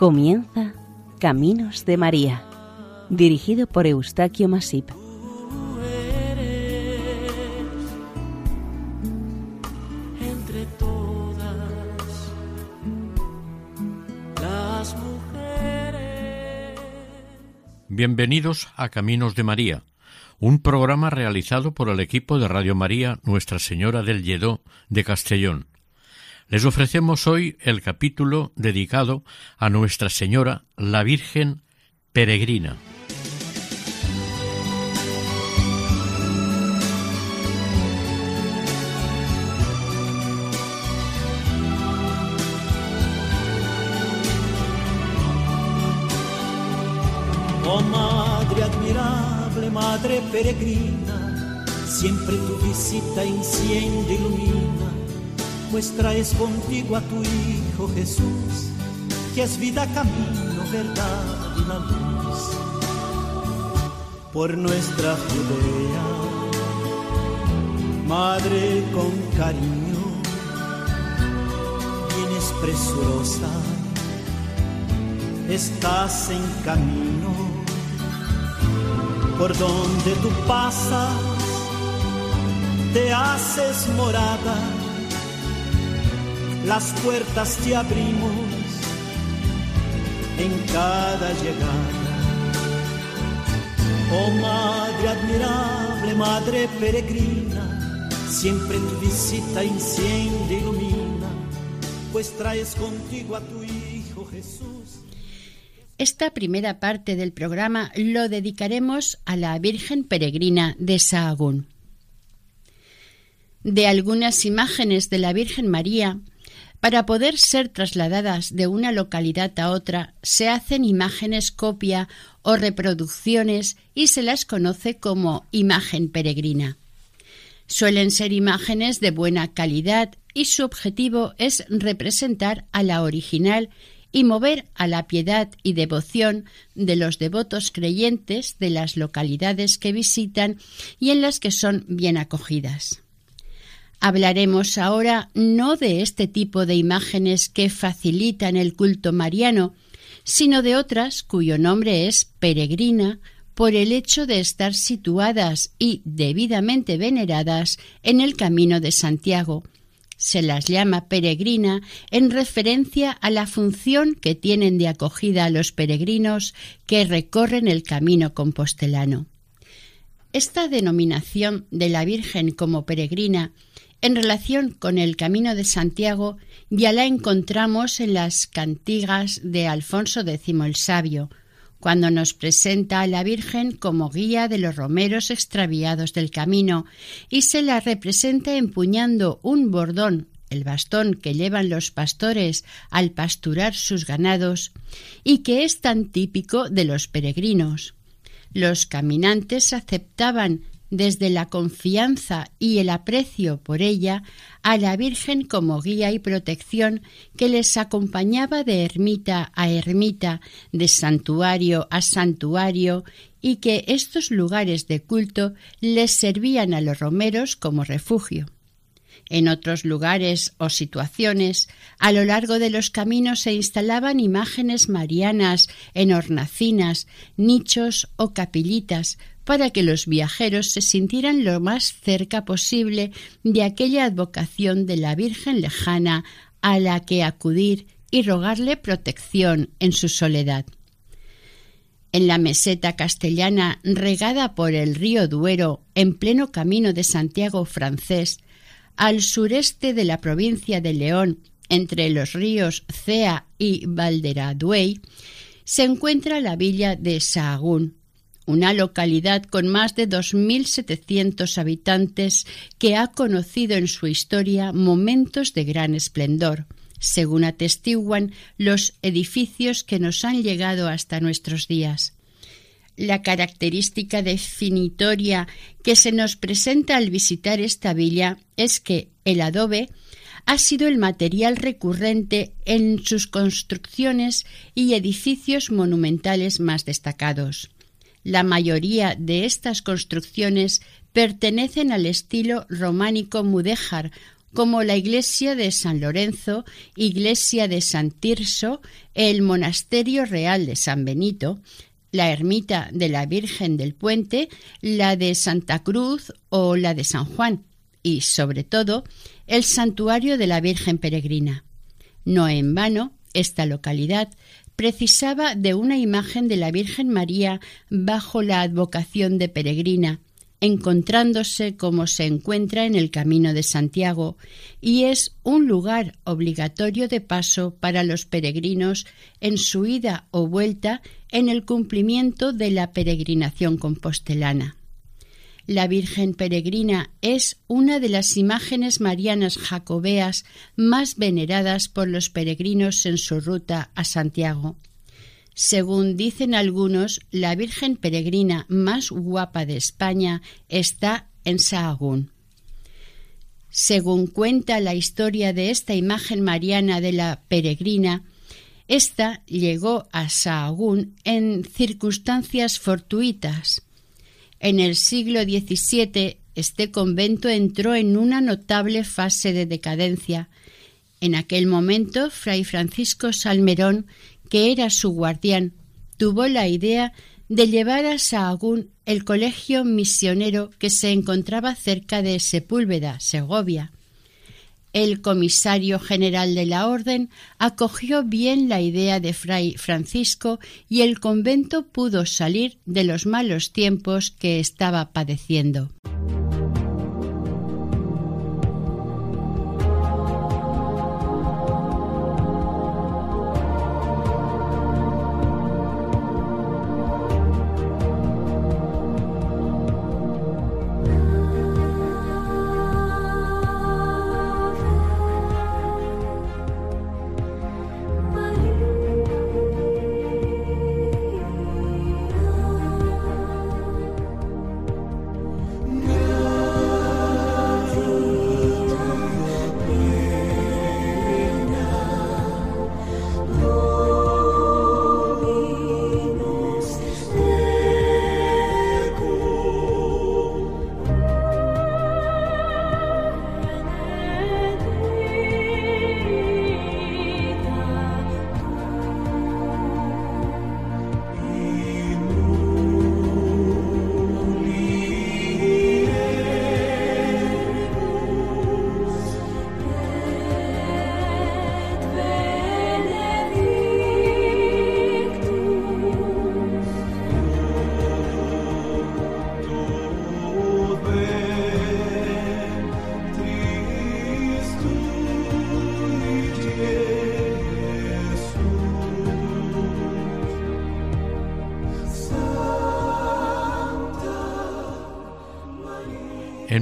Comienza Caminos de María, dirigido por Eustaquio Masip. entre todas las mujeres. Bienvenidos a Caminos de María, un programa realizado por el equipo de Radio María Nuestra Señora del Lledó de Castellón. Les ofrecemos hoy el capítulo dedicado a Nuestra Señora, la Virgen Peregrina. Oh Madre admirable, Madre peregrina, siempre tu visita enciende, ilumina, pues traes contigo a tu Hijo Jesús, que es vida, camino, verdad y la luz. Por nuestra Judea, Madre con cariño, vienes presurosa, estás en camino por donde tú pasas, te haces morada, las puertas te abrimos en cada llegada. Oh Madre admirable, Madre peregrina, siempre tu visita enciende, ilumina, pues traes contigo a tu Hijo Jesús. Esta primera parte del programa lo dedicaremos a la Virgen Peregrina de Sahagún. De algunas imágenes de la Virgen María, para poder ser trasladadas de una localidad a otra, se hacen imágenes copia o reproducciones y se las conoce como imagen peregrina. Suelen ser imágenes de buena calidad y su objetivo es representar a la original y mover a la piedad y devoción de los devotos creyentes de las localidades que visitan y en las que son bien acogidas. Hablaremos ahora no de este tipo de imágenes que facilitan el culto mariano, sino de otras cuyo nombre es peregrina por el hecho de estar situadas y debidamente veneradas en el camino de Santiago, se las llama peregrina en referencia a la función que tienen de acogida a los peregrinos que recorren el camino compostelano. Esta denominación de la Virgen como peregrina en relación con el Camino de Santiago ya la encontramos en las cantigas de Alfonso X el Sabio, cuando nos presenta a la Virgen como guía de los romeros extraviados del camino y se la representa empuñando un bordón, el bastón que llevan los pastores al pasturar sus ganados, y que es tan típico de los peregrinos. Los caminantes aceptaban desde la confianza y el aprecio por ella a la Virgen como guía y protección que les acompañaba de ermita a ermita, de santuario a santuario, y que estos lugares de culto les servían a los romeros como refugio. En otros lugares o situaciones, a lo largo de los caminos se instalaban imágenes marianas en hornacinas, nichos o capillitas, para que los viajeros se sintieran lo más cerca posible de aquella advocación de la Virgen lejana a la que acudir y rogarle protección en su soledad. En la meseta castellana regada por el río Duero, en pleno camino de Santiago francés, al sureste de la provincia de León, entre los ríos Cea y Valderaduey, se encuentra la villa de Sahagún, una localidad con más de 2.700 habitantes que ha conocido en su historia momentos de gran esplendor, según atestiguan los edificios que nos han llegado hasta nuestros días. La característica definitoria que se nos presenta al visitar esta villa es que el adobe ha sido el material recurrente en sus construcciones y edificios monumentales más destacados. La mayoría de estas construcciones pertenecen al estilo románico mudéjar como la iglesia de San Lorenzo, iglesia de San Tirso, el monasterio real de San Benito, la ermita de la Virgen del Puente, la de Santa Cruz o la de San Juan, y, sobre todo, el santuario de la Virgen Peregrina. No en vano, esta localidad precisaba de una imagen de la Virgen María bajo la advocación de peregrina, encontrándose como se encuentra en el Camino de Santiago, y es un lugar obligatorio de paso para los peregrinos en su ida o vuelta en el cumplimiento de la peregrinación compostelana. La Virgen Peregrina es una de las imágenes marianas jacobeas más veneradas por los peregrinos en su ruta a Santiago. Según dicen algunos, la Virgen Peregrina más guapa de España está en Sahagún. Según cuenta la historia de esta imagen mariana de la peregrina, esta llegó a Sahagún en circunstancias fortuitas. En el siglo XVII este convento entró en una notable fase de decadencia. En aquel momento, Fray Francisco Salmerón que era su guardián, tuvo la idea de llevar a Sahagún el colegio misionero que se encontraba cerca de Sepúlveda, Segovia. El comisario general de la orden acogió bien la idea de Fray Francisco y el convento pudo salir de los malos tiempos que estaba padeciendo.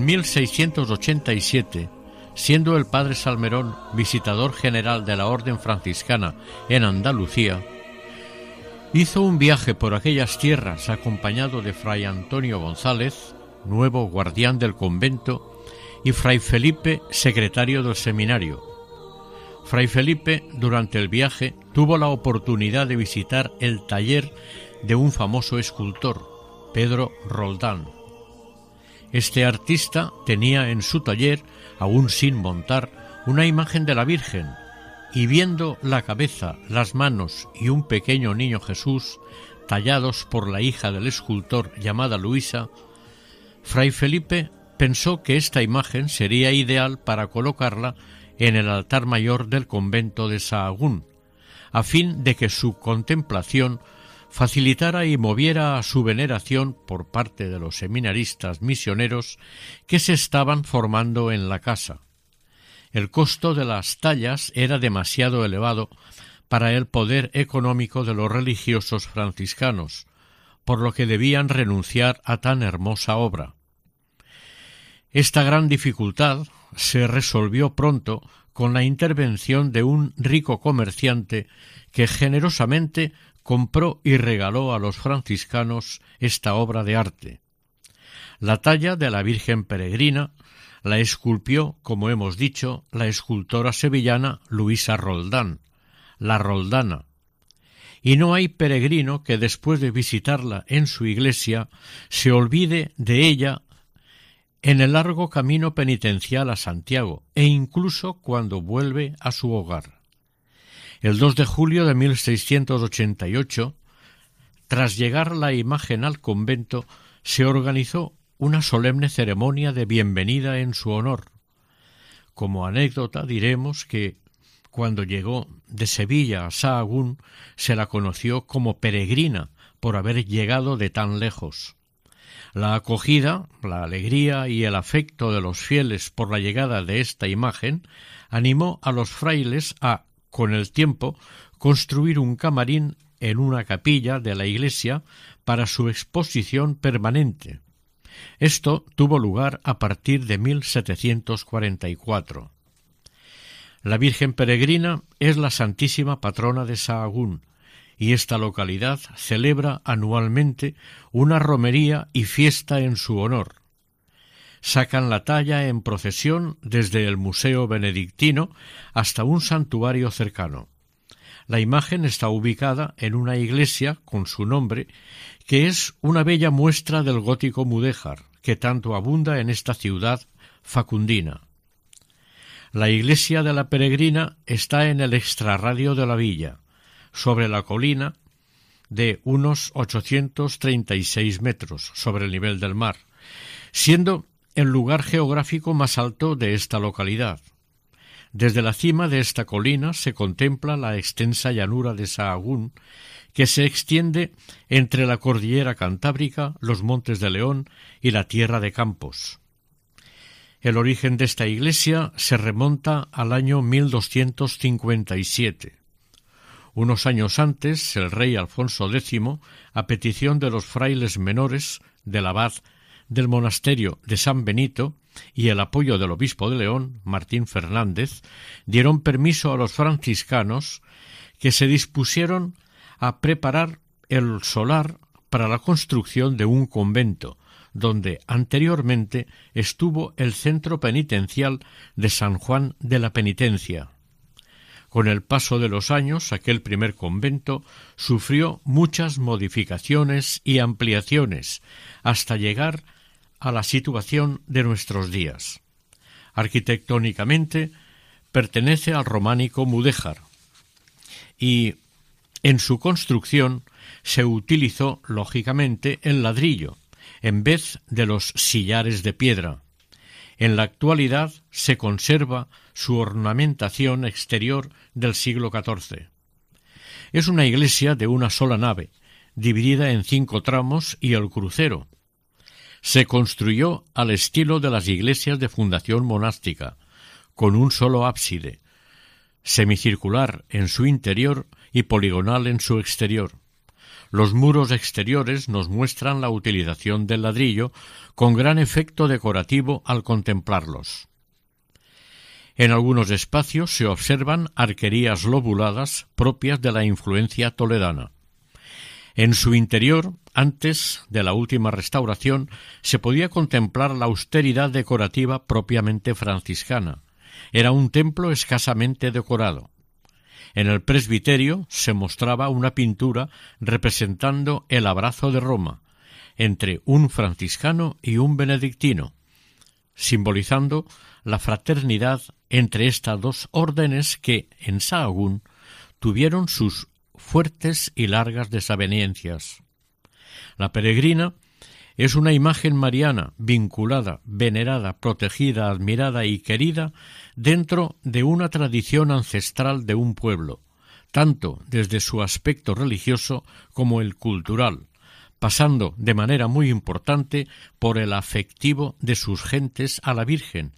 1687, siendo el padre Salmerón visitador general de la Orden franciscana en Andalucía, hizo un viaje por aquellas tierras acompañado de Fray Antonio González, nuevo guardián del convento, y Fray Felipe, secretario del seminario. Fray Felipe, durante el viaje, tuvo la oportunidad de visitar el taller de un famoso escultor, Pedro Roldán, este artista tenía en su taller, aún sin montar, una imagen de la Virgen, y viendo la cabeza, las manos y un pequeño niño Jesús, tallados por la hija del escultor llamada Luisa, Fray Felipe pensó que esta imagen sería ideal para colocarla en el altar mayor del convento de Sahagún, a fin de que su contemplación facilitara y moviera a su veneración por parte de los seminaristas misioneros que se estaban formando en la casa. El costo de las tallas era demasiado elevado para el poder económico de los religiosos franciscanos, por lo que debían renunciar a tan hermosa obra. Esta gran dificultad se resolvió pronto con la intervención de un rico comerciante que generosamente compró y regaló a los franciscanos esta obra de arte. La talla de la Virgen Peregrina la esculpió, como hemos dicho, la escultora sevillana Luisa Roldán, la Roldana, y no hay peregrino que después de visitarla en su iglesia se olvide de ella en el largo camino penitencial a Santiago e incluso cuando vuelve a su hogar. El 2 de julio de 1688, tras llegar la imagen al convento, se organizó una solemne ceremonia de bienvenida en su honor. Como anécdota diremos que cuando llegó de Sevilla a Sahagún se la conoció como peregrina por haber llegado de tan lejos. La acogida, la alegría y el afecto de los fieles por la llegada de esta imagen animó a los frailes a, con el tiempo, construir un camarín en una capilla de la iglesia para su exposición permanente. Esto tuvo lugar a partir de 1744. La Virgen Peregrina es la Santísima Patrona de Sahagún, y esta localidad celebra anualmente una romería y fiesta en su honor. Sacan la talla en procesión desde el Museo Benedictino hasta un santuario cercano. La imagen está ubicada en una iglesia con su nombre, que es una bella muestra del gótico mudéjar, que tanto abunda en esta ciudad facundina. La iglesia de la peregrina está en el extrarradio de la villa, sobre la colina de unos 836 metros sobre el nivel del mar, siendo el lugar geográfico más alto de esta localidad. Desde la cima de esta colina se contempla la extensa llanura de Sahagún, que se extiende entre la cordillera cantábrica, los montes de León y la tierra de Campos. El origen de esta iglesia se remonta al año 1257. Unos años antes, el rey Alfonso X, a petición de los frailes menores del abad del monasterio de San Benito y el apoyo del obispo de León, Martín Fernández, dieron permiso a los franciscanos que se dispusieron a preparar el solar para la construcción de un convento, donde anteriormente estuvo el centro penitencial de San Juan de la Penitencia. Con el paso de los años, aquel primer convento sufrió muchas modificaciones y ampliaciones hasta llegar a la situación de nuestros días. Arquitectónicamente pertenece al románico mudéjar y en su construcción se utilizó lógicamente el ladrillo en vez de los sillares de piedra. En la actualidad se conserva su ornamentación exterior del siglo XIV. Es una iglesia de una sola nave, dividida en cinco tramos y el crucero. Se construyó al estilo de las iglesias de fundación monástica, con un solo ábside, semicircular en su interior y poligonal en su exterior. Los muros exteriores nos muestran la utilización del ladrillo con gran efecto decorativo al contemplarlos. En algunos espacios se observan arquerías lobuladas propias de la influencia toledana. En su interior, antes de la última restauración, se podía contemplar la austeridad decorativa propiamente franciscana. Era un templo escasamente decorado. En el presbiterio se mostraba una pintura representando el abrazo de Roma entre un franciscano y un benedictino, simbolizando la fraternidad entre estas dos órdenes que, en Sahagún, tuvieron sus fuertes y largas desavenencias. La peregrina es una imagen mariana vinculada, venerada, protegida, admirada y querida dentro de una tradición ancestral de un pueblo, tanto desde su aspecto religioso como el cultural, pasando de manera muy importante por el afectivo de sus gentes a la Virgen,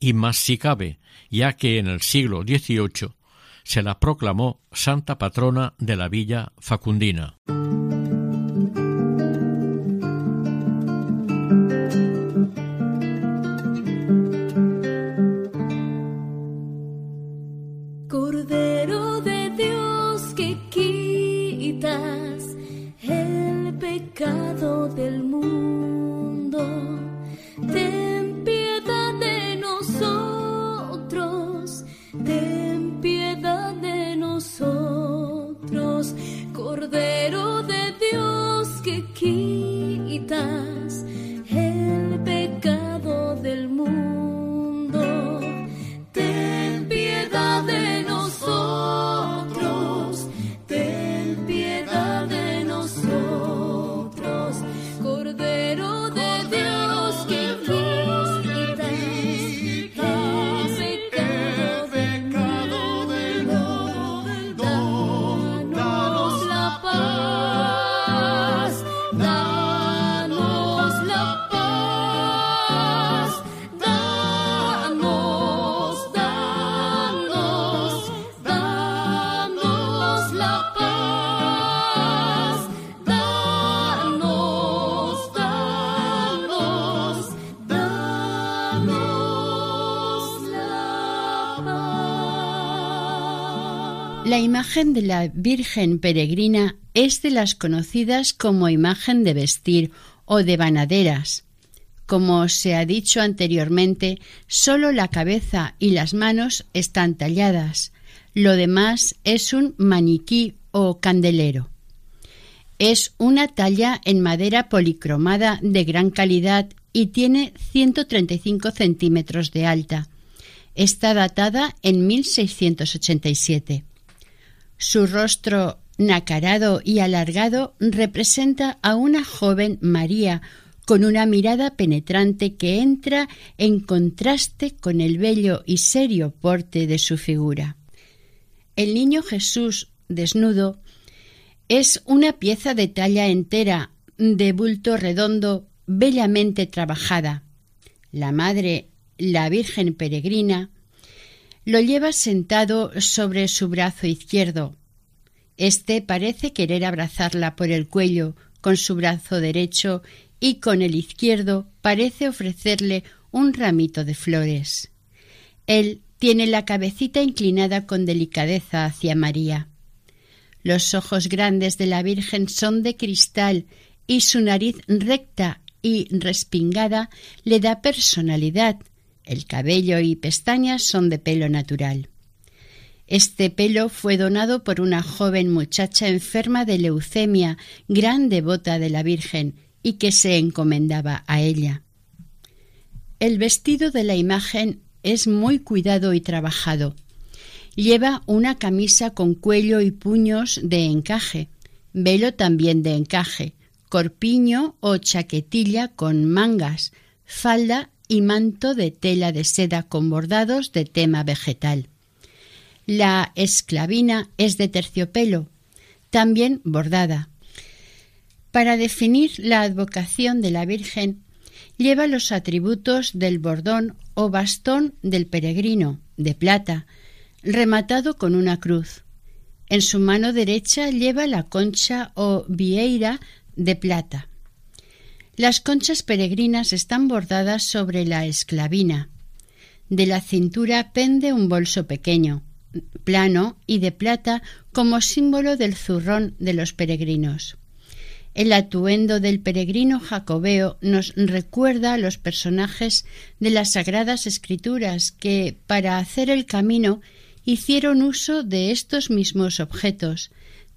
y más si cabe, ya que en el siglo XVIII se la proclamó santa patrona de la villa facundina. pecado del mundo. Ten piedad de nosotros, ten piedad de nosotros, Cordero de Dios que quitas La imagen de la Virgen peregrina es de las conocidas como imagen de vestir o de banaderas. Como se ha dicho anteriormente, solo la cabeza y las manos están talladas. Lo demás es un maniquí o candelero. Es una talla en madera policromada de gran calidad y tiene 135 centímetros de alta. Está datada en 1687. Su rostro nacarado y alargado representa a una joven María con una mirada penetrante que entra en contraste con el bello y serio porte de su figura. El niño Jesús, desnudo, es una pieza de talla entera, de bulto redondo, bellamente trabajada. La madre, la Virgen peregrina, lo lleva sentado sobre su brazo izquierdo. Este parece querer abrazarla por el cuello con su brazo derecho y con el izquierdo parece ofrecerle un ramito de flores. Él tiene la cabecita inclinada con delicadeza hacia María. Los ojos grandes de la Virgen son de cristal y su nariz recta y respingada le da personalidad el cabello y pestañas son de pelo natural. Este pelo fue donado por una joven muchacha enferma de leucemia, gran devota de la Virgen, y que se encomendaba a ella. El vestido de la imagen es muy cuidado y trabajado. Lleva una camisa con cuello y puños de encaje, velo también de encaje, corpiño o chaquetilla con mangas, falda y manto de tela de seda con bordados de tema vegetal. La esclavina es de terciopelo, también bordada. Para definir la advocación de la Virgen, lleva los atributos del bordón o bastón del peregrino, de plata, rematado con una cruz. En su mano derecha lleva la concha o vieira de plata. Las conchas peregrinas están bordadas sobre la esclavina. De la cintura pende un bolso pequeño, plano y de plata como símbolo del zurrón de los peregrinos. El atuendo del peregrino jacobeo nos recuerda a los personajes de las sagradas escrituras que, para hacer el camino, hicieron uso de estos mismos objetos.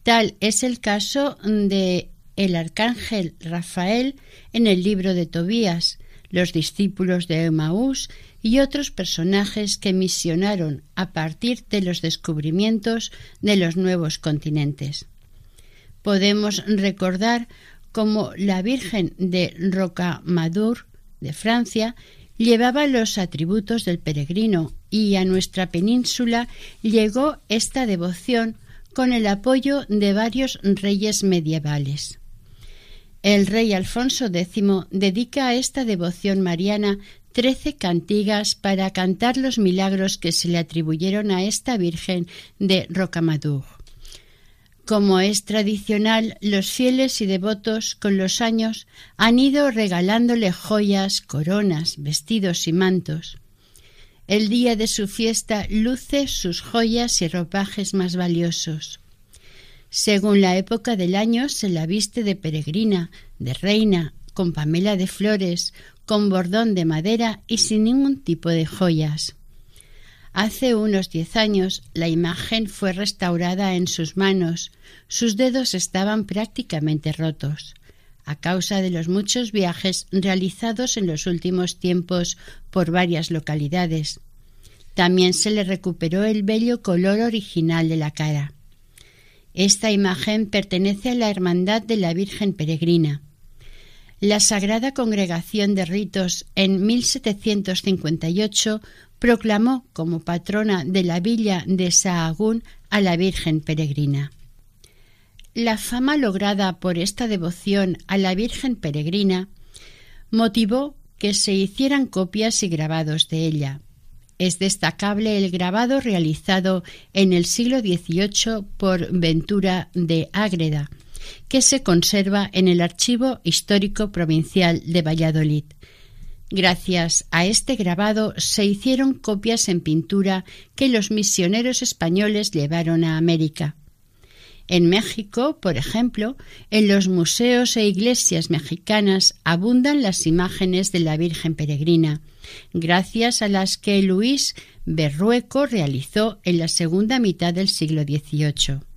Tal es el caso de el arcángel Rafael en el libro de Tobías, los discípulos de Emaús y otros personajes que misionaron a partir de los descubrimientos de los nuevos continentes. Podemos recordar cómo la Virgen de Rocamadour de Francia llevaba los atributos del peregrino y a nuestra península llegó esta devoción con el apoyo de varios reyes medievales. El rey Alfonso X dedica a esta devoción mariana trece cantigas para cantar los milagros que se le atribuyeron a esta Virgen de Rocamadour. Como es tradicional, los fieles y devotos con los años han ido regalándole joyas, coronas, vestidos y mantos. El día de su fiesta luce sus joyas y ropajes más valiosos. Según la época del año se la viste de peregrina, de reina, con pamela de flores, con bordón de madera y sin ningún tipo de joyas. Hace unos diez años la imagen fue restaurada en sus manos. Sus dedos estaban prácticamente rotos, a causa de los muchos viajes realizados en los últimos tiempos por varias localidades. También se le recuperó el bello color original de la cara. Esta imagen pertenece a la Hermandad de la Virgen Peregrina. La Sagrada Congregación de Ritos en 1758 proclamó como patrona de la villa de Sahagún a la Virgen Peregrina. La fama lograda por esta devoción a la Virgen Peregrina motivó que se hicieran copias y grabados de ella, es destacable el grabado realizado en el siglo XVIII por Ventura de Ágreda, que se conserva en el Archivo Histórico Provincial de Valladolid. Gracias a este grabado se hicieron copias en pintura que los misioneros españoles llevaron a América. En México, por ejemplo, en los museos e iglesias mexicanas abundan las imágenes de la Virgen Peregrina, gracias a las que Luis Berrueco realizó en la segunda mitad del siglo XVIII.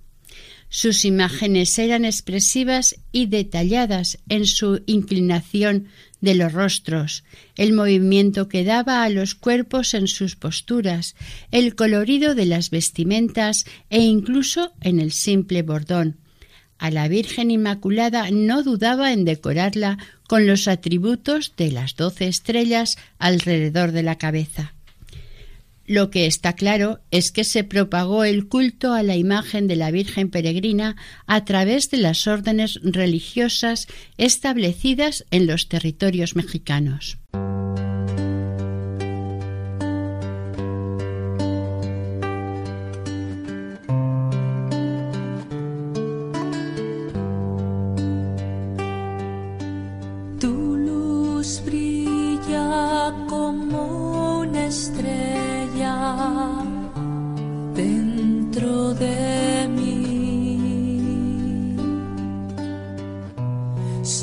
Sus imágenes eran expresivas y detalladas en su inclinación de los rostros, el movimiento que daba a los cuerpos en sus posturas, el colorido de las vestimentas e incluso en el simple bordón. A la Virgen Inmaculada no dudaba en decorarla con los atributos de las doce estrellas alrededor de la cabeza. Lo que está claro es que se propagó el culto a la imagen de la Virgen peregrina a través de las órdenes religiosas establecidas en los territorios mexicanos.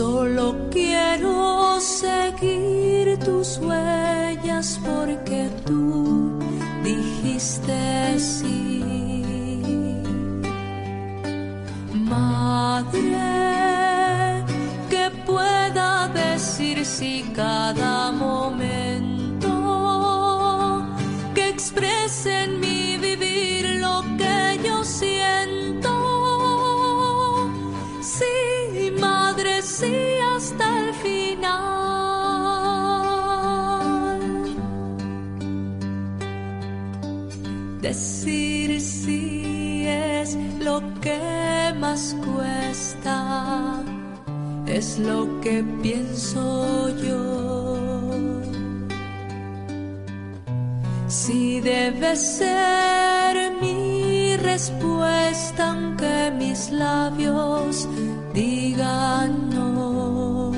Solo quiero seguir tu sueño. Es lo que pienso yo. Si debe ser mi respuesta aunque mis labios digan no.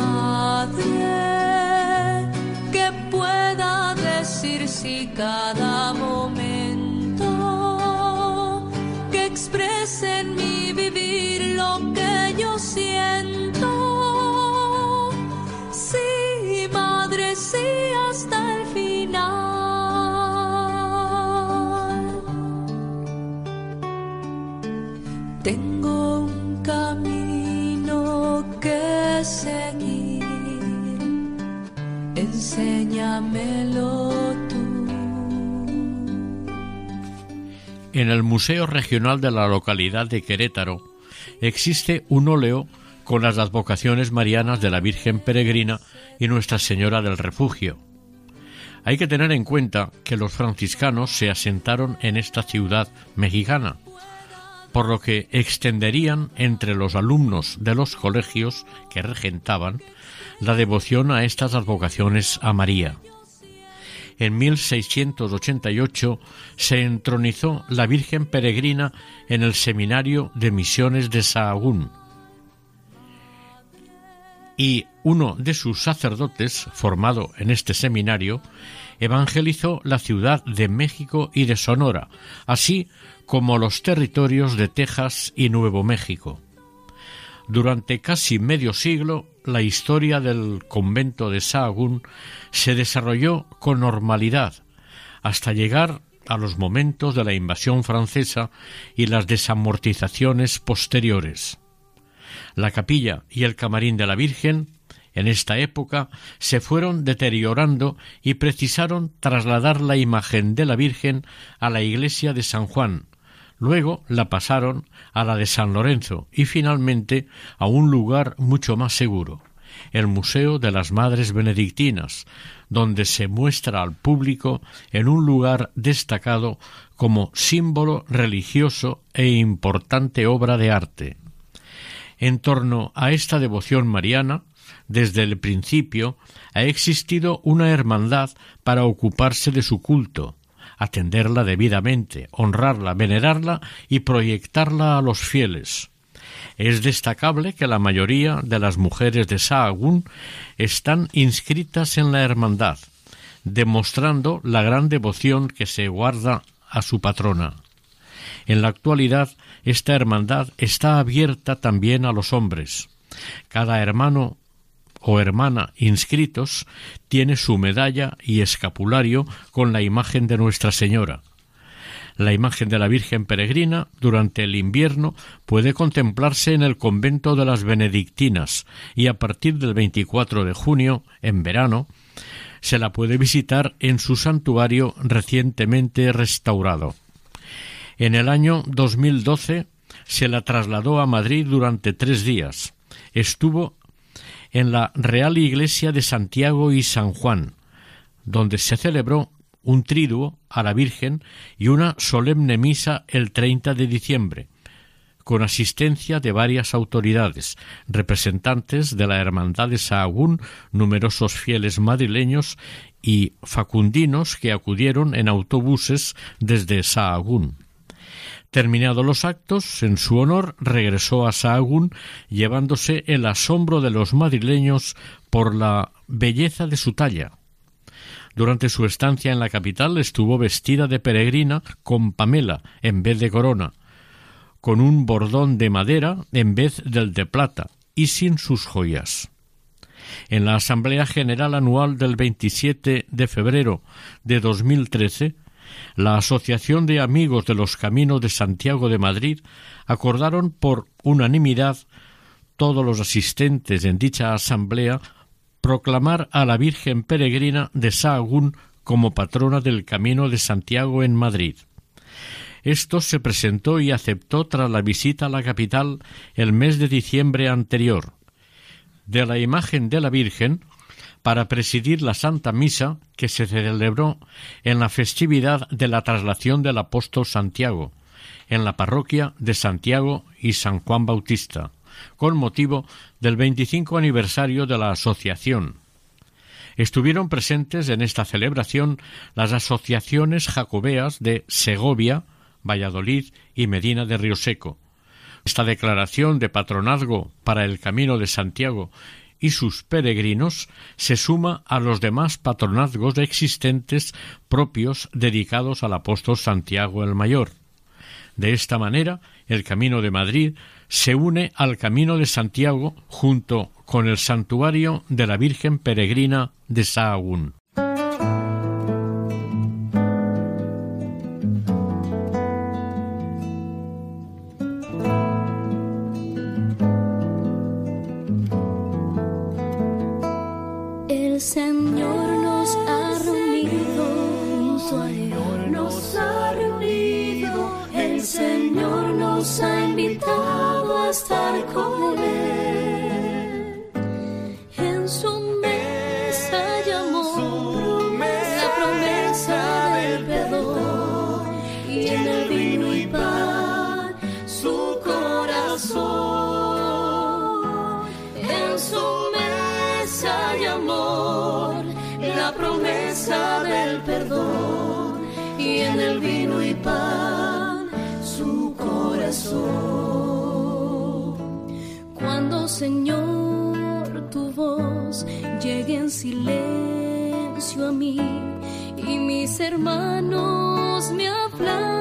Madre, que pueda decir si cada momento En el Museo Regional de la localidad de Querétaro existe un óleo con las advocaciones marianas de la Virgen Peregrina y Nuestra Señora del Refugio. Hay que tener en cuenta que los franciscanos se asentaron en esta ciudad mexicana, por lo que extenderían entre los alumnos de los colegios que regentaban la devoción a estas advocaciones a María en 1688 se entronizó la Virgen Peregrina en el Seminario de Misiones de Sahagún. Y uno de sus sacerdotes, formado en este seminario, evangelizó la ciudad de México y de Sonora, así como los territorios de Texas y Nuevo México. Durante casi medio siglo, la historia del convento de Sahagún se desarrolló con normalidad hasta llegar a los momentos de la invasión francesa y las desamortizaciones posteriores. La capilla y el camarín de la Virgen en esta época se fueron deteriorando y precisaron trasladar la imagen de la Virgen a la iglesia de San Juan, Luego la pasaron a la de San Lorenzo y finalmente a un lugar mucho más seguro, el Museo de las Madres Benedictinas, donde se muestra al público en un lugar destacado como símbolo religioso e importante obra de arte. En torno a esta devoción mariana, desde el principio ha existido una hermandad para ocuparse de su culto, atenderla debidamente, honrarla, venerarla y proyectarla a los fieles. Es destacable que la mayoría de las mujeres de Sahagún están inscritas en la hermandad, demostrando la gran devoción que se guarda a su patrona. En la actualidad, esta hermandad está abierta también a los hombres. Cada hermano o hermana inscritos tiene su medalla y escapulario con la imagen de Nuestra Señora. La imagen de la Virgen Peregrina durante el invierno puede contemplarse en el convento de las Benedictinas y a partir del 24 de junio, en verano, se la puede visitar en su santuario recientemente restaurado. En el año 2012 se la trasladó a Madrid durante tres días. Estuvo en la Real Iglesia de Santiago y San Juan, donde se celebró un triduo a la Virgen y una solemne misa el 30 de diciembre, con asistencia de varias autoridades, representantes de la Hermandad de Sahagún, numerosos fieles madrileños y facundinos que acudieron en autobuses desde Sahagún. Terminados los actos, en su honor regresó a Sahagún llevándose el asombro de los madrileños por la belleza de su talla, durante su estancia en la capital estuvo vestida de peregrina con pamela en vez de corona, con un bordón de madera en vez del de plata y sin sus joyas. En la Asamblea General Anual del 27 de febrero de 2013, la Asociación de Amigos de los Caminos de Santiago de Madrid acordaron por unanimidad todos los asistentes en dicha asamblea proclamar a la Virgen Peregrina de Sahagún como patrona del Camino de Santiago en Madrid. Esto se presentó y aceptó tras la visita a la capital el mes de diciembre anterior. De la imagen de la Virgen, para presidir la Santa Misa que se celebró en la festividad de la traslación del apóstol Santiago, en la parroquia de Santiago y San Juan Bautista con motivo del 25 aniversario de la asociación. Estuvieron presentes en esta celebración las asociaciones jacobeas de Segovia, Valladolid y Medina de Río Seco. Esta declaración de patronazgo para el Camino de Santiago y sus peregrinos se suma a los demás patronazgos existentes propios dedicados al apóstol Santiago el Mayor. De esta manera, el Camino de Madrid se une al Camino de Santiago junto con el santuario de la Virgen Peregrina de Sahagún. En su mesa llamó la promesa del perdón y en el vino y pan su corazón. En su mesa llamó la promesa del perdón y en el vino y pan su corazón. Señor, tu voz llegue en silencio a mí y mis hermanos me hablan.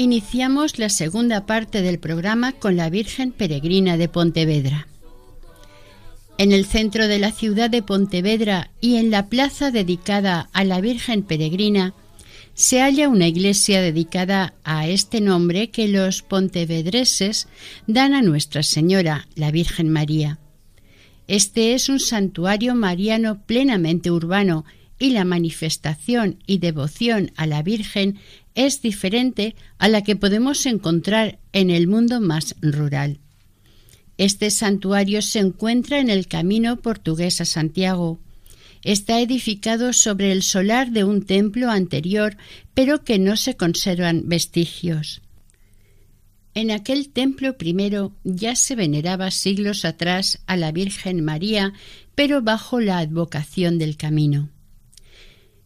Iniciamos la segunda parte del programa con la Virgen Peregrina de Pontevedra. En el centro de la ciudad de Pontevedra y en la plaza dedicada a la Virgen Peregrina se halla una iglesia dedicada a este nombre que los pontevedreses dan a Nuestra Señora, la Virgen María. Este es un santuario mariano plenamente urbano y la manifestación y devoción a la Virgen es diferente a la que podemos encontrar en el mundo más rural. Este santuario se encuentra en el camino portugués a Santiago. Está edificado sobre el solar de un templo anterior, pero que no se conservan vestigios. En aquel templo primero ya se veneraba siglos atrás a la Virgen María, pero bajo la advocación del camino.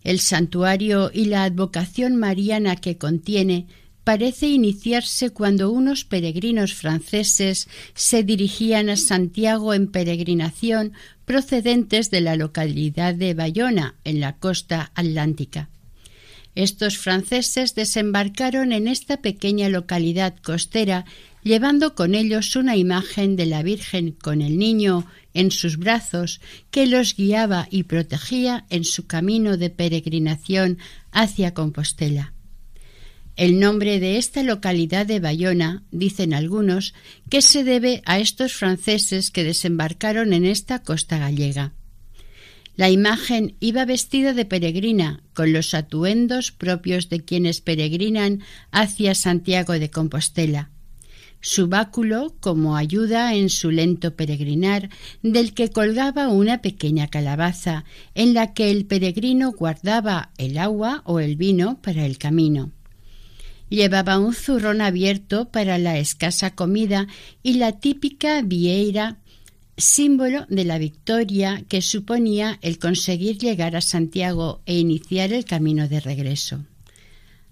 El santuario y la advocación mariana que contiene parece iniciarse cuando unos peregrinos franceses se dirigían a Santiago en peregrinación procedentes de la localidad de Bayona, en la costa atlántica. Estos franceses desembarcaron en esta pequeña localidad costera llevando con ellos una imagen de la Virgen con el niño en sus brazos que los guiaba y protegía en su camino de peregrinación hacia Compostela. El nombre de esta localidad de Bayona, dicen algunos, que se debe a estos franceses que desembarcaron en esta costa gallega. La imagen iba vestida de peregrina, con los atuendos propios de quienes peregrinan hacia Santiago de Compostela. Su báculo como ayuda en su lento peregrinar, del que colgaba una pequeña calabaza, en la que el peregrino guardaba el agua o el vino para el camino. Llevaba un zurrón abierto para la escasa comida y la típica vieira símbolo de la victoria que suponía el conseguir llegar a Santiago e iniciar el camino de regreso.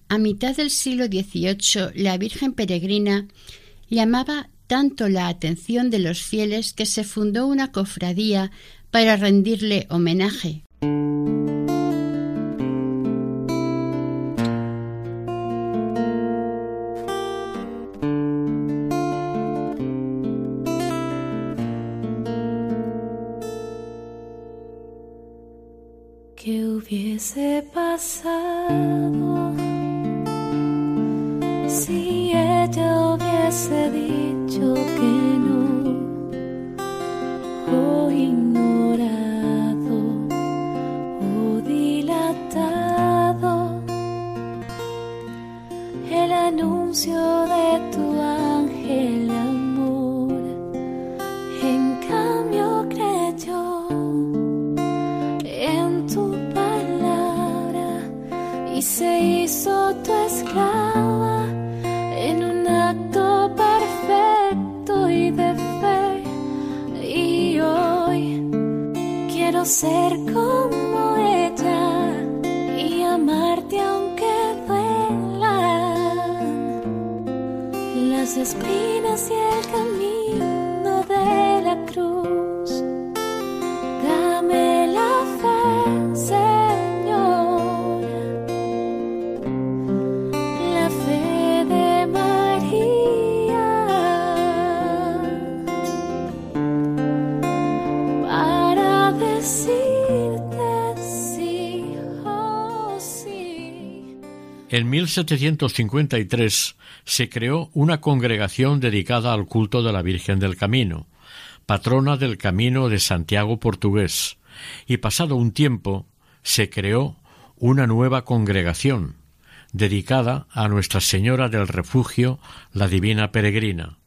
A mitad del siglo XVIII, la Virgen Peregrina llamaba tanto la atención de los fieles que se fundó una cofradía para rendirle homenaje. hubiese pasado En 1753 se creó una congregación dedicada al culto de la Virgen del Camino, patrona del Camino de Santiago portugués, y pasado un tiempo se creó una nueva congregación dedicada a Nuestra Señora del Refugio, la Divina Peregrina.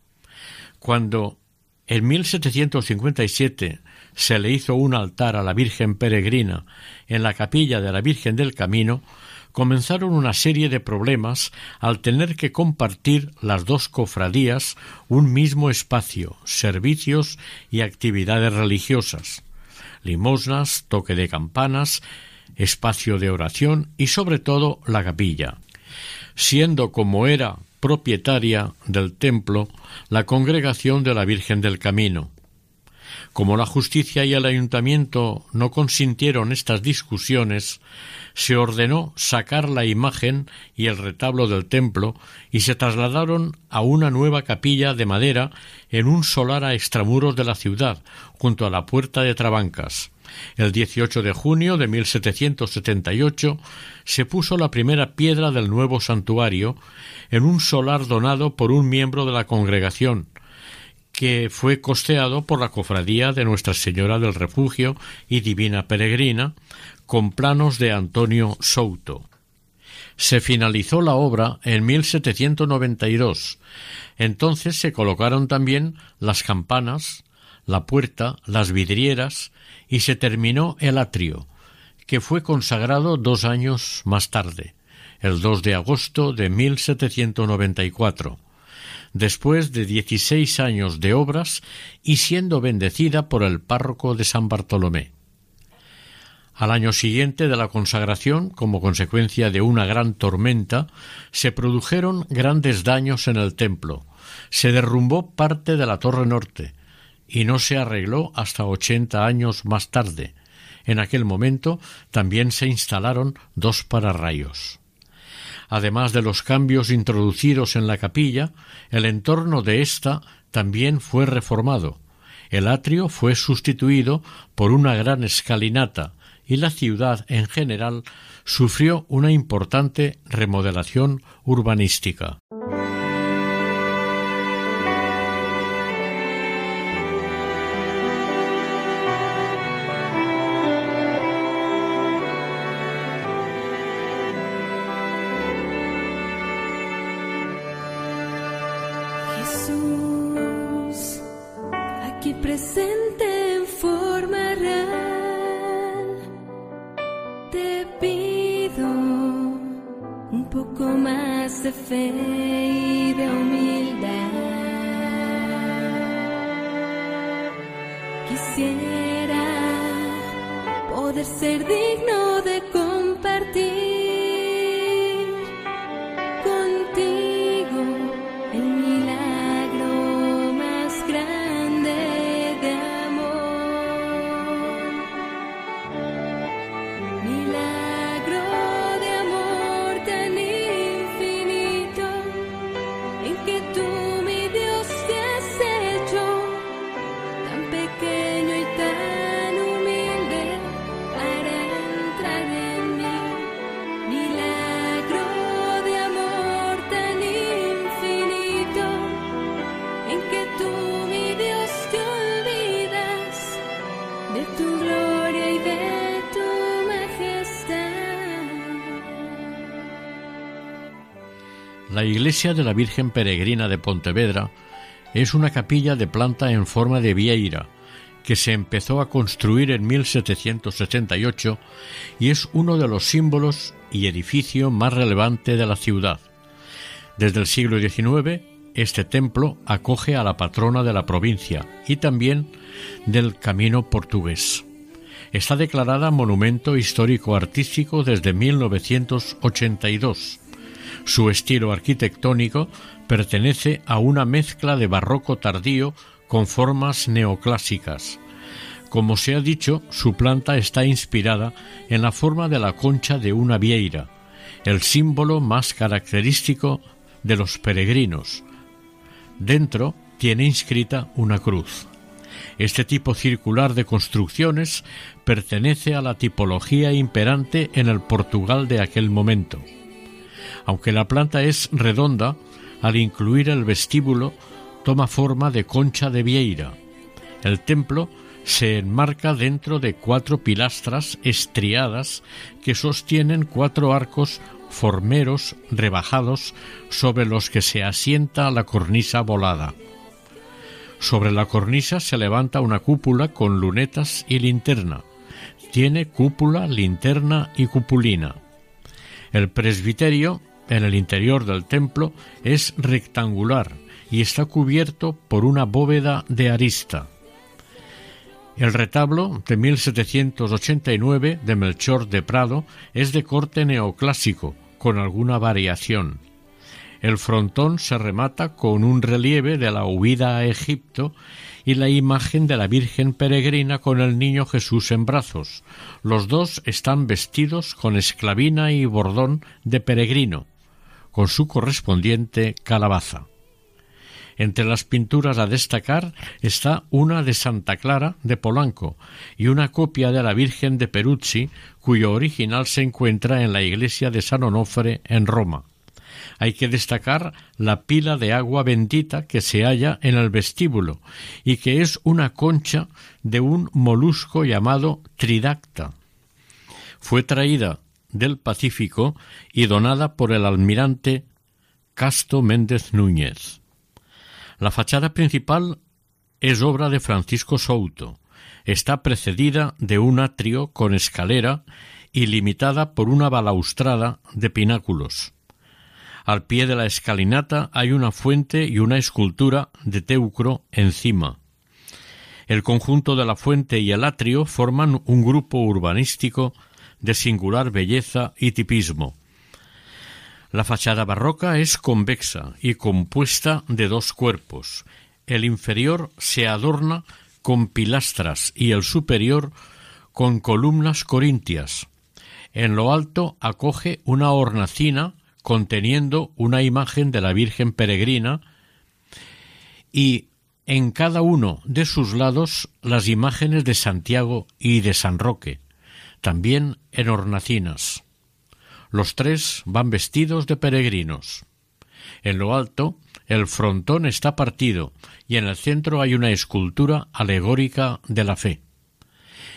Cuando en 1757 se le hizo un altar a la Virgen Peregrina en la capilla de la Virgen del Camino, comenzaron una serie de problemas al tener que compartir las dos cofradías un mismo espacio, servicios y actividades religiosas, limosnas, toque de campanas, espacio de oración y sobre todo la capilla. Siendo como era propietaria del templo la congregación de la Virgen del Camino, como la justicia y el ayuntamiento no consintieron estas discusiones, se ordenó sacar la imagen y el retablo del templo y se trasladaron a una nueva capilla de madera en un solar a extramuros de la ciudad, junto a la puerta de Trabancas. El 18 de junio de 1778 se puso la primera piedra del nuevo santuario en un solar donado por un miembro de la congregación, que fue costeado por la Cofradía de Nuestra Señora del Refugio y Divina Peregrina, con planos de Antonio Souto. Se finalizó la obra en 1792. Entonces se colocaron también las campanas, la puerta, las vidrieras y se terminó el atrio, que fue consagrado dos años más tarde, el 2 de agosto de 1794, después de dieciséis años de obras y siendo bendecida por el párroco de San Bartolomé. Al año siguiente de la consagración, como consecuencia de una gran tormenta, se produjeron grandes daños en el templo. Se derrumbó parte de la torre norte y no se arregló hasta ochenta años más tarde. En aquel momento también se instalaron dos pararrayos. Además de los cambios introducidos en la capilla, el entorno de ésta también fue reformado. El atrio fue sustituido por una gran escalinata, y la ciudad en general sufrió una importante remodelación urbanística. De fe y de humildad. Quisiera poder ser digno de La iglesia de la Virgen Peregrina de Pontevedra es una capilla de planta en forma de vieira que se empezó a construir en 1778 y es uno de los símbolos y edificio más relevante de la ciudad. Desde el siglo XIX, este templo acoge a la patrona de la provincia y también del camino portugués. Está declarada Monumento Histórico Artístico desde 1982 su estilo arquitectónico pertenece a una mezcla de barroco tardío con formas neoclásicas. Como se ha dicho, su planta está inspirada en la forma de la concha de una vieira, el símbolo más característico de los peregrinos. Dentro tiene inscrita una cruz. Este tipo circular de construcciones pertenece a la tipología imperante en el Portugal de aquel momento. Aunque la planta es redonda, al incluir el vestíbulo toma forma de concha de vieira. El templo se enmarca dentro de cuatro pilastras estriadas que sostienen cuatro arcos formeros rebajados sobre los que se asienta la cornisa volada. Sobre la cornisa se levanta una cúpula con lunetas y linterna. Tiene cúpula, linterna y cupulina. El presbiterio en el interior del templo es rectangular y está cubierto por una bóveda de arista. El retablo de 1789 de Melchor de Prado es de corte neoclásico, con alguna variación. El frontón se remata con un relieve de la huida a Egipto y la imagen de la Virgen peregrina con el niño Jesús en brazos. Los dos están vestidos con esclavina y bordón de peregrino, con su correspondiente calabaza. Entre las pinturas a destacar está una de Santa Clara de Polanco y una copia de la Virgen de Peruzzi, cuyo original se encuentra en la iglesia de San Onofre en Roma. Hay que destacar la pila de agua bendita que se halla en el vestíbulo y que es una concha de un molusco llamado tridacta. Fue traída del Pacífico y donada por el almirante Casto Méndez Núñez. La fachada principal es obra de Francisco Souto. Está precedida de un atrio con escalera y limitada por una balaustrada de pináculos. Al pie de la escalinata hay una fuente y una escultura de Teucro encima. El conjunto de la fuente y el atrio forman un grupo urbanístico de singular belleza y tipismo. La fachada barroca es convexa y compuesta de dos cuerpos. El inferior se adorna con pilastras y el superior con columnas corintias. En lo alto acoge una hornacina conteniendo una imagen de la Virgen peregrina y en cada uno de sus lados las imágenes de Santiago y de San Roque, también en hornacinas. Los tres van vestidos de peregrinos. En lo alto, el frontón está partido y en el centro hay una escultura alegórica de la fe.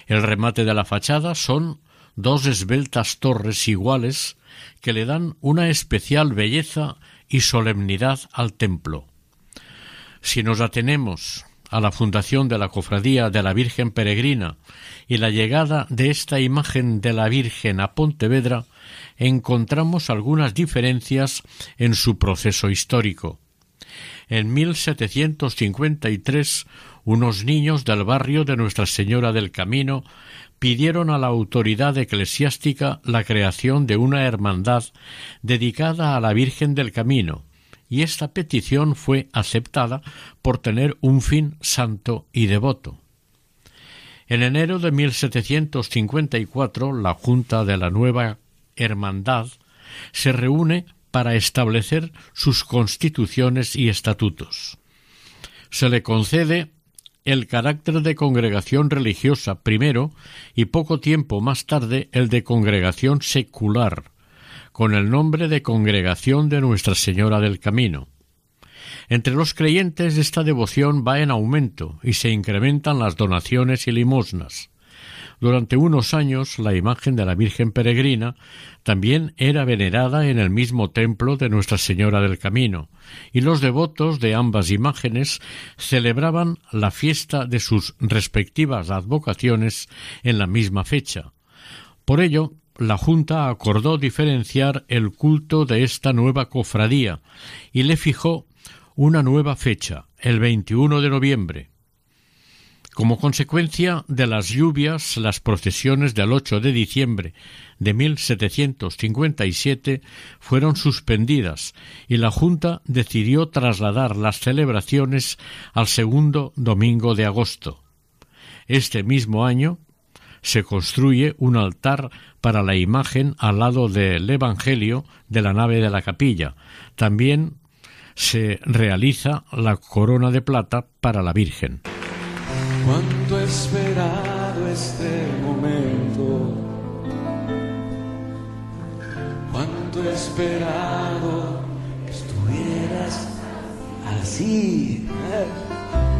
El remate de la fachada son dos esbeltas torres iguales que le dan una especial belleza y solemnidad al templo. Si nos atenemos a la fundación de la Cofradía de la Virgen Peregrina y la llegada de esta imagen de la Virgen a Pontevedra, encontramos algunas diferencias en su proceso histórico. En 1753, unos niños del barrio de Nuestra Señora del Camino pidieron a la autoridad eclesiástica la creación de una hermandad dedicada a la Virgen del Camino, y esta petición fue aceptada por tener un fin santo y devoto. En enero de 1754, la Junta de la nueva Hermandad se reúne para establecer sus constituciones y estatutos. Se le concede el carácter de congregación religiosa primero y poco tiempo más tarde el de congregación secular, con el nombre de Congregación de Nuestra Señora del Camino. Entre los creyentes esta devoción va en aumento y se incrementan las donaciones y limosnas. Durante unos años la imagen de la Virgen Peregrina también era venerada en el mismo templo de Nuestra Señora del Camino, y los devotos de ambas imágenes celebraban la fiesta de sus respectivas advocaciones en la misma fecha. Por ello, la Junta acordó diferenciar el culto de esta nueva cofradía y le fijó una nueva fecha, el 21 de noviembre, como consecuencia de las lluvias, las procesiones del 8 de diciembre de 1757 fueron suspendidas y la Junta decidió trasladar las celebraciones al segundo domingo de agosto. Este mismo año se construye un altar para la imagen al lado del Evangelio de la nave de la capilla. También se realiza la corona de plata para la Virgen. Cuánto esperado este momento. Cuánto esperado que estuvieras así.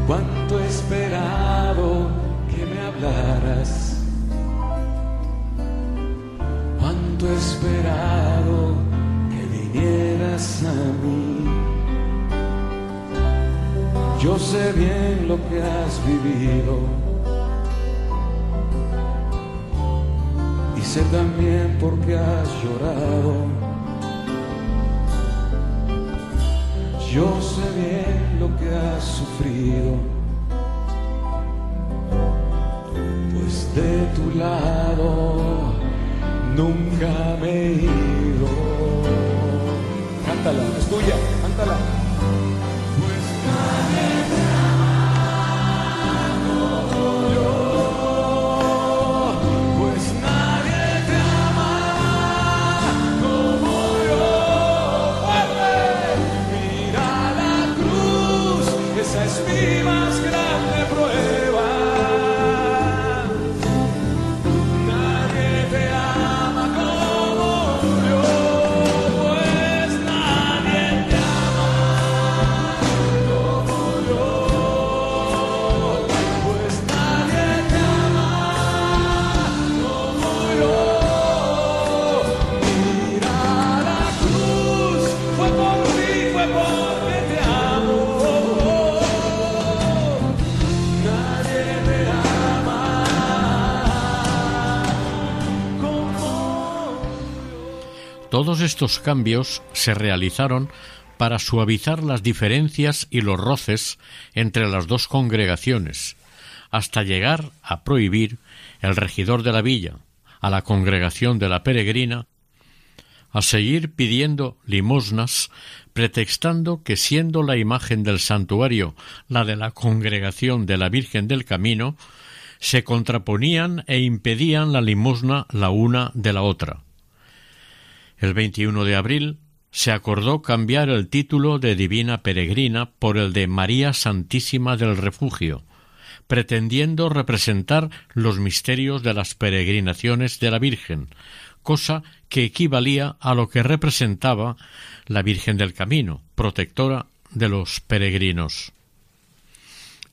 Cuánto esperado que me hablaras. He esperado que vinieras a mí. Yo sé bien lo que has vivido. Y sé también por qué has llorado. Yo sé bien lo que has sufrido. Pues de tu lado nunca me he ido. Cántala, es tuya, cántala. Todos estos cambios se realizaron para suavizar las diferencias y los roces entre las dos congregaciones, hasta llegar a prohibir el regidor de la villa, a la congregación de la peregrina, a seguir pidiendo limosnas, pretextando que siendo la imagen del santuario la de la congregación de la Virgen del Camino, se contraponían e impedían la limosna la una de la otra. El 21 de abril se acordó cambiar el título de Divina Peregrina por el de María Santísima del Refugio, pretendiendo representar los misterios de las peregrinaciones de la Virgen, cosa que equivalía a lo que representaba la Virgen del Camino, protectora de los peregrinos.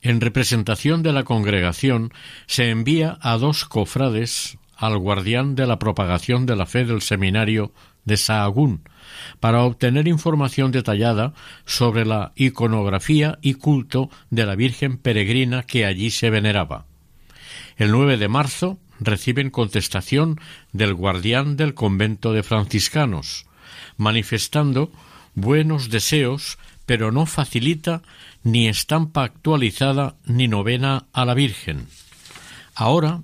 En representación de la congregación se envía a dos cofrades al guardián de la propagación de la fe del seminario de Sahagún para obtener información detallada sobre la iconografía y culto de la Virgen peregrina que allí se veneraba. El 9 de marzo reciben contestación del guardián del convento de franciscanos, manifestando buenos deseos, pero no facilita ni estampa actualizada ni novena a la Virgen. Ahora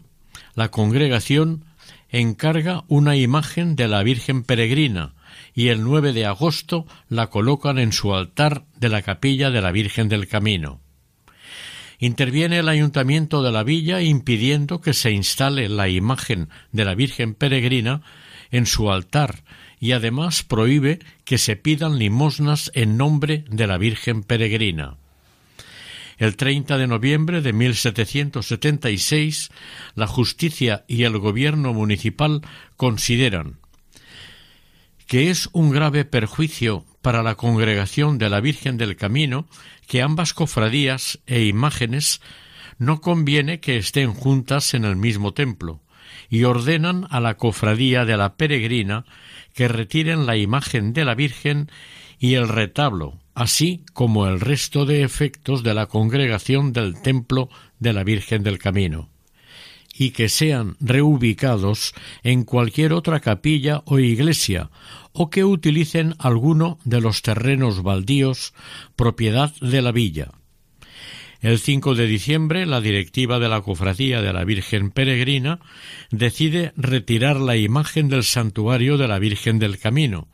la congregación encarga una imagen de la Virgen peregrina y el 9 de agosto la colocan en su altar de la capilla de la Virgen del Camino. Interviene el ayuntamiento de la villa impidiendo que se instale la imagen de la Virgen peregrina en su altar y además prohíbe que se pidan limosnas en nombre de la Virgen peregrina. El 30 de noviembre de 1776, la justicia y el gobierno municipal consideran que es un grave perjuicio para la congregación de la Virgen del Camino que ambas cofradías e imágenes no conviene que estén juntas en el mismo templo, y ordenan a la cofradía de la peregrina que retiren la imagen de la Virgen y el retablo, así como el resto de efectos de la congregación del templo de la Virgen del Camino, y que sean reubicados en cualquier otra capilla o iglesia, o que utilicen alguno de los terrenos baldíos propiedad de la villa. El 5 de diciembre, la directiva de la Cofradía de la Virgen Peregrina decide retirar la imagen del santuario de la Virgen del Camino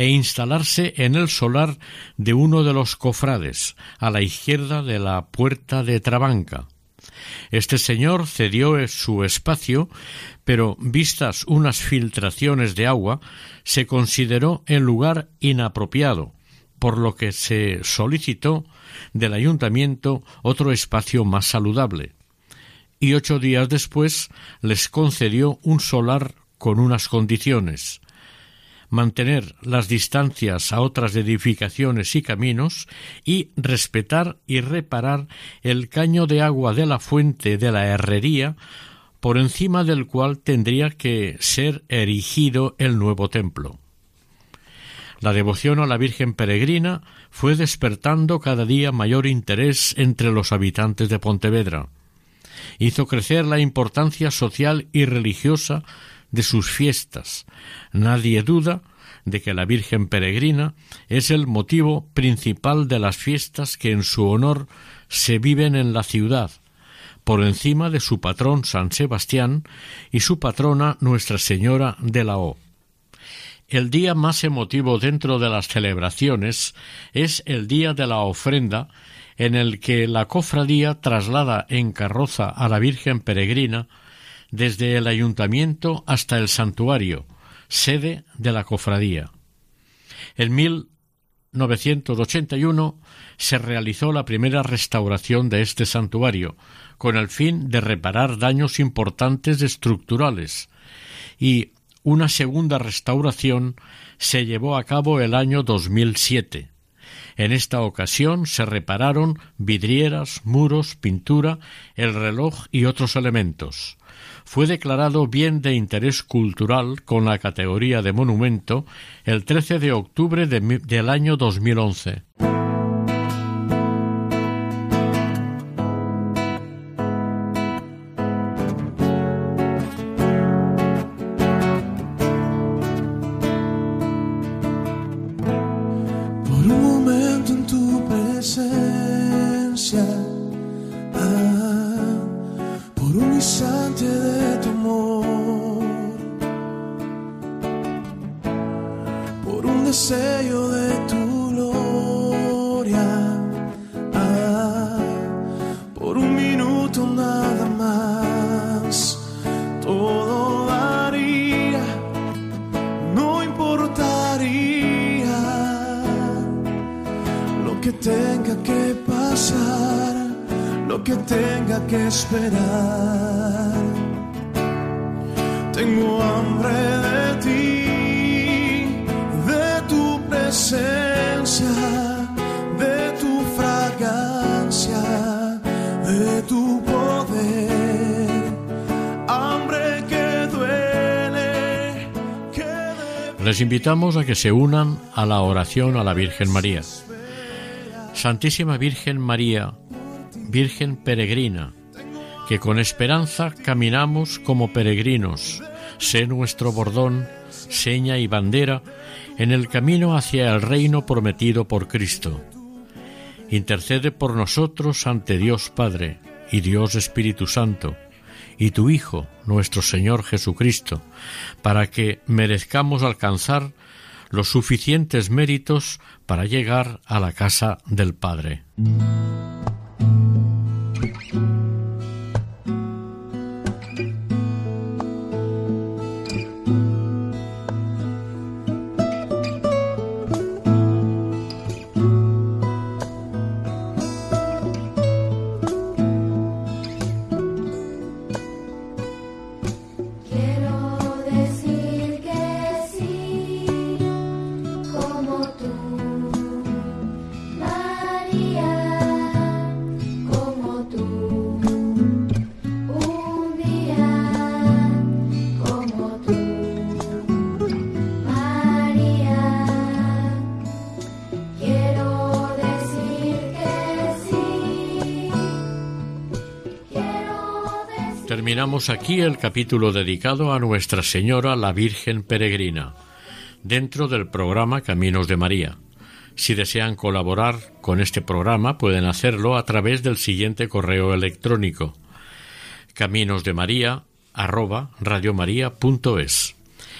e instalarse en el solar de uno de los cofrades, a la izquierda de la puerta de Trabanca. Este señor cedió su espacio, pero vistas unas filtraciones de agua, se consideró el lugar inapropiado, por lo que se solicitó del ayuntamiento otro espacio más saludable. Y ocho días después les concedió un solar con unas condiciones mantener las distancias a otras edificaciones y caminos y respetar y reparar el caño de agua de la fuente de la herrería por encima del cual tendría que ser erigido el nuevo templo. La devoción a la Virgen peregrina fue despertando cada día mayor interés entre los habitantes de Pontevedra. Hizo crecer la importancia social y religiosa de sus fiestas. Nadie duda de que la Virgen peregrina es el motivo principal de las fiestas que en su honor se viven en la ciudad, por encima de su patrón San Sebastián y su patrona Nuestra Señora de la O. El día más emotivo dentro de las celebraciones es el día de la ofrenda, en el que la cofradía traslada en carroza a la Virgen peregrina desde el ayuntamiento hasta el santuario, sede de la cofradía. En 1981 se realizó la primera restauración de este santuario, con el fin de reparar daños importantes estructurales, y una segunda restauración se llevó a cabo el año 2007. En esta ocasión se repararon vidrieras, muros, pintura, el reloj y otros elementos fue declarado bien de interés cultural con la categoría de monumento el 13 de octubre del año 2011. Que tenga que esperar. Tengo hambre de ti, de tu presencia, de tu fragancia, de tu poder. Hambre que duele, que Les invitamos a que se unan a la oración a la Virgen María. Santísima Virgen María, Virgen peregrina, que con esperanza caminamos como peregrinos, sé nuestro bordón, seña y bandera en el camino hacia el reino prometido por Cristo. Intercede por nosotros ante Dios Padre y Dios Espíritu Santo y tu Hijo, nuestro Señor Jesucristo, para que merezcamos alcanzar los suficientes méritos para llegar a la casa del Padre. Terminamos aquí el capítulo dedicado a Nuestra Señora la Virgen Peregrina, dentro del programa Caminos de María. Si desean colaborar con este programa pueden hacerlo a través del siguiente correo electrónico caminosdemaría arroba radiomaria.es.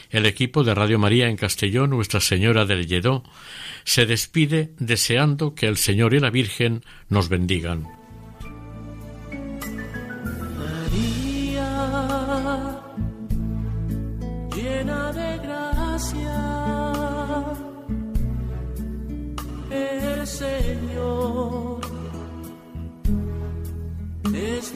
El equipo de Radio María en Castellón, Nuestra Señora del Lledó, se despide deseando que el Señor y la Virgen nos bendigan.